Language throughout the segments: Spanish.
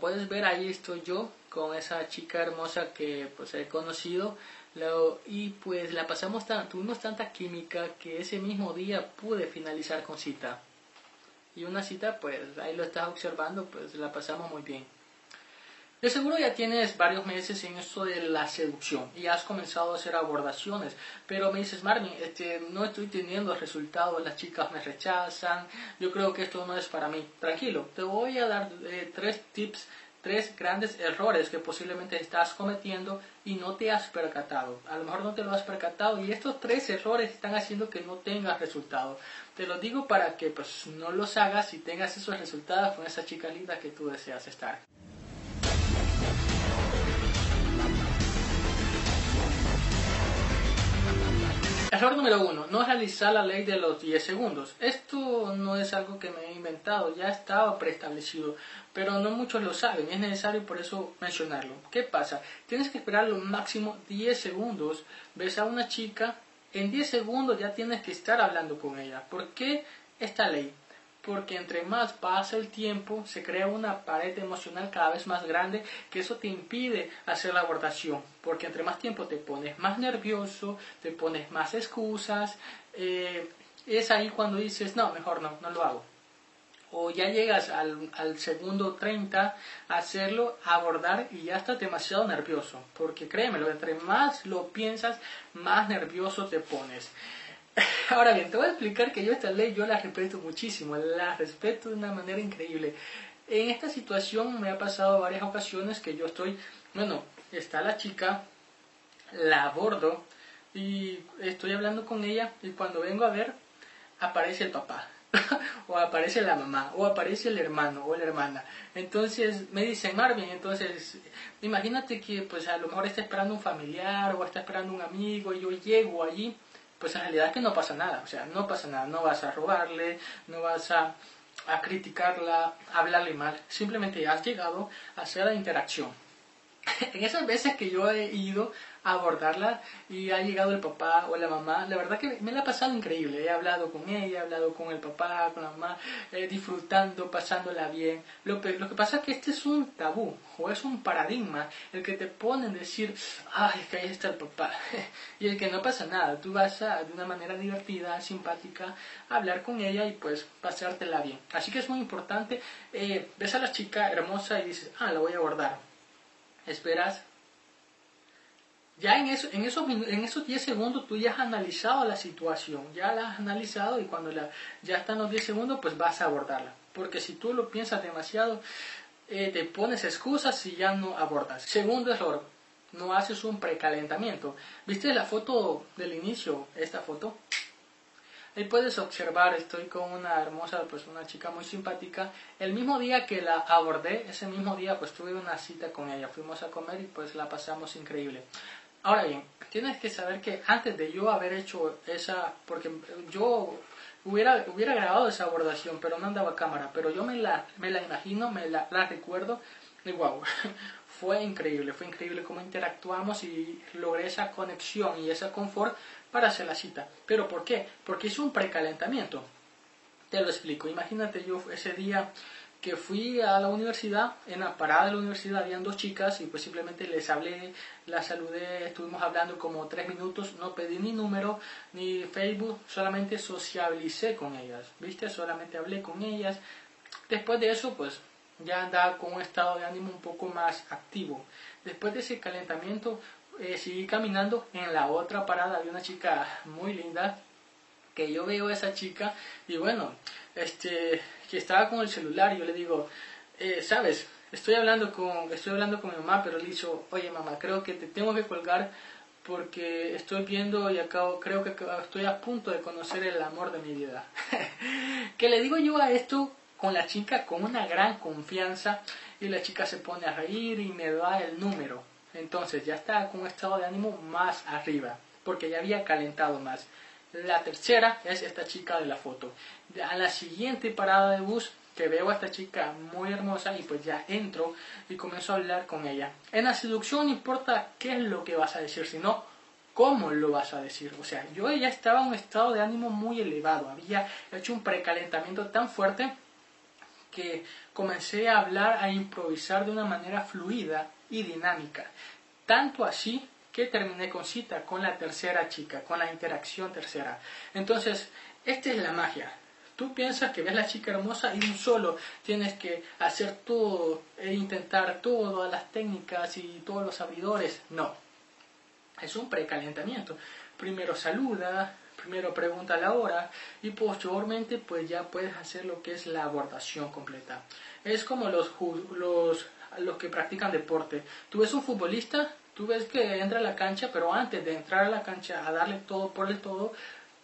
puedes ver, ahí estoy yo con esa chica hermosa que pues he conocido y pues la pasamos tan, tuvimos tanta química que ese mismo día pude finalizar con cita. Y una cita, pues ahí lo estás observando, pues la pasamos muy bien. De seguro ya tienes varios meses en esto de la seducción y has comenzado a hacer abordaciones, pero me dices, Marvin, este, no estoy teniendo resultados, las chicas me rechazan, yo creo que esto no es para mí. Tranquilo, te voy a dar eh, tres tips tres grandes errores que posiblemente estás cometiendo y no te has percatado. A lo mejor no te lo has percatado y estos tres errores están haciendo que no tengas resultados. Te lo digo para que pues no los hagas y tengas esos resultados con esa chica linda que tú deseas estar. Error número uno, no realizar la ley de los 10 segundos. Esto no es algo que me he inventado, ya estaba preestablecido, pero no muchos lo saben, es necesario por eso mencionarlo. ¿Qué pasa? Tienes que esperar lo máximo 10 segundos, ves a una chica, en 10 segundos ya tienes que estar hablando con ella. ¿Por qué esta ley? Porque entre más pasa el tiempo se crea una pared emocional cada vez más grande que eso te impide hacer la abordación porque entre más tiempo te pones más nervioso te pones más excusas eh, es ahí cuando dices no mejor no no lo hago o ya llegas al, al segundo 30 a hacerlo, a abordar y ya estás demasiado nervioso, porque créemelo, entre más lo piensas, más nervioso te pones. Ahora bien, te voy a explicar que yo esta ley yo la respeto muchísimo, la respeto de una manera increíble. En esta situación me ha pasado varias ocasiones que yo estoy, bueno, está la chica, la abordo y estoy hablando con ella y cuando vengo a ver aparece el papá o aparece la mamá o aparece el hermano o la hermana. Entonces me dicen Marvin, entonces imagínate que pues a lo mejor está esperando un familiar o está esperando un amigo y yo llego allí pues en realidad es que no pasa nada, o sea, no pasa nada, no vas a robarle, no vas a, a criticarla, a hablarle mal, simplemente has llegado a hacer la interacción. en esas veces que yo he ido abordarla y ha llegado el papá o la mamá. La verdad que me la ha pasado increíble. He hablado con ella, he hablado con el papá, con la mamá, eh, disfrutando, pasándola bien. Lo, que pasa es que este es un tabú o es un paradigma el que te pone en decir, ay, que ahí está el papá. y el que no pasa nada. Tú vas a, de una manera divertida, simpática, a hablar con ella y pues pasártela bien. Así que es muy importante. Eh, ves a la chica hermosa y dices, ah, la voy a abordar. Esperas ya en, eso, en, esos, en esos 10 segundos tú ya has analizado la situación, ya la has analizado y cuando la, ya están los 10 segundos pues vas a abordarla. Porque si tú lo piensas demasiado, eh, te pones excusas y ya no abordas. Segundo error, no haces un precalentamiento. ¿Viste la foto del inicio? Esta foto. Ahí puedes observar, estoy con una hermosa, pues una chica muy simpática. El mismo día que la abordé, ese mismo día pues tuve una cita con ella. Fuimos a comer y pues la pasamos increíble. Ahora bien, tienes que saber que antes de yo haber hecho esa, porque yo hubiera, hubiera grabado esa abordación, pero no andaba cámara, pero yo me la, me la imagino, me la, recuerdo y wow, fue increíble, fue increíble cómo interactuamos y logré esa conexión y ese confort para hacer la cita. ¿Pero por qué? Porque hice un precalentamiento. Te lo explico. Imagínate yo ese día que fui a la universidad, en la parada de la universidad habían dos chicas y pues simplemente les hablé, las saludé, estuvimos hablando como tres minutos, no pedí ni número ni Facebook, solamente socialicé con ellas, ¿viste? Solamente hablé con ellas. Después de eso pues ya andaba con un estado de ánimo un poco más activo. Después de ese calentamiento eh, seguí caminando, en la otra parada había una chica muy linda, que yo veo a esa chica y bueno, este, que estaba con el celular y yo le digo, eh, sabes, estoy hablando con, estoy hablando con mi mamá, pero le dicho, oye mamá, creo que te tengo que colgar porque estoy viendo y acabo, creo que estoy a punto de conocer el amor de mi vida. que le digo yo a esto con la chica con una gran confianza y la chica se pone a reír y me da el número. Entonces ya está con un estado de ánimo más arriba, porque ya había calentado más. La tercera es esta chica de la foto. A la siguiente parada de bus que veo a esta chica muy hermosa y pues ya entro y comienzo a hablar con ella. En la seducción no importa qué es lo que vas a decir, sino cómo lo vas a decir. O sea, yo ya estaba en un estado de ánimo muy elevado, había hecho un precalentamiento tan fuerte que comencé a hablar, a improvisar de una manera fluida y dinámica. Tanto así que terminé con cita con la tercera chica, con la interacción tercera. Entonces, esta es la magia. Tú piensas que ves la chica hermosa y un solo tienes que hacer todo e intentar todas las técnicas y todos los abridores. No. Es un precalentamiento. Primero saluda, primero pregunta la hora y posteriormente pues ya puedes hacer lo que es la abordación completa. Es como los, los, los que practican deporte. Tú ves un futbolista, tú ves que entra a la cancha, pero antes de entrar a la cancha a darle todo por el todo,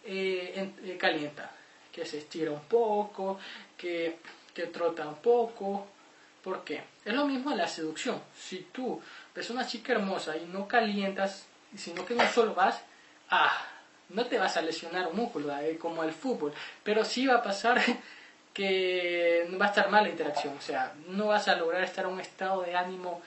eh, eh, calienta que se estira un poco, que, que trota un poco. ¿Por qué? Es lo mismo en la seducción. Si tú ves una chica hermosa y no calientas, sino que no solo vas, ah, no te vas a lesionar un músculo, eh, como el fútbol, pero sí va a pasar que va a estar mal la interacción, o sea, no vas a lograr estar en un estado de ánimo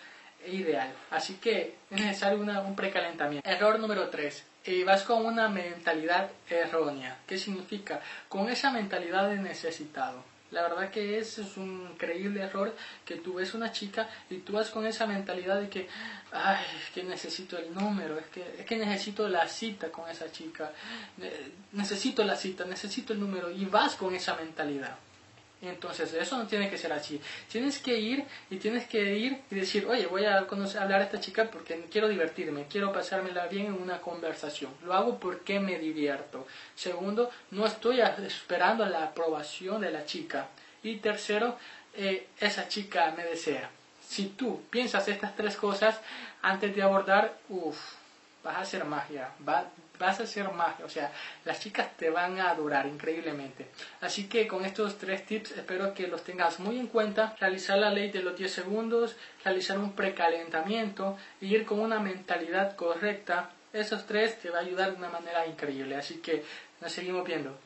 ideal. Así que es necesario un precalentamiento. Error número 3 y vas con una mentalidad errónea. ¿Qué significa? Con esa mentalidad de necesitado. La verdad que es, un increíble error que tú ves una chica y tú vas con esa mentalidad de que, ay, es que necesito el número, es que, es que necesito la cita con esa chica, necesito la cita, necesito el número y vas con esa mentalidad. Entonces, eso no tiene que ser así. Tienes que ir y tienes que ir y decir, oye, voy a conocer, hablar a esta chica porque quiero divertirme, quiero pasármela bien en una conversación. Lo hago porque me divierto. Segundo, no estoy esperando la aprobación de la chica. Y tercero, eh, esa chica me desea. Si tú piensas estas tres cosas antes de abordar, uff, vas a hacer magia, vas a hacer magia, o sea, las chicas te van a adorar increíblemente. Así que con estos tres tips espero que los tengas muy en cuenta, realizar la ley de los 10 segundos, realizar un precalentamiento y ir con una mentalidad correcta, esos tres te va a ayudar de una manera increíble, así que nos seguimos viendo.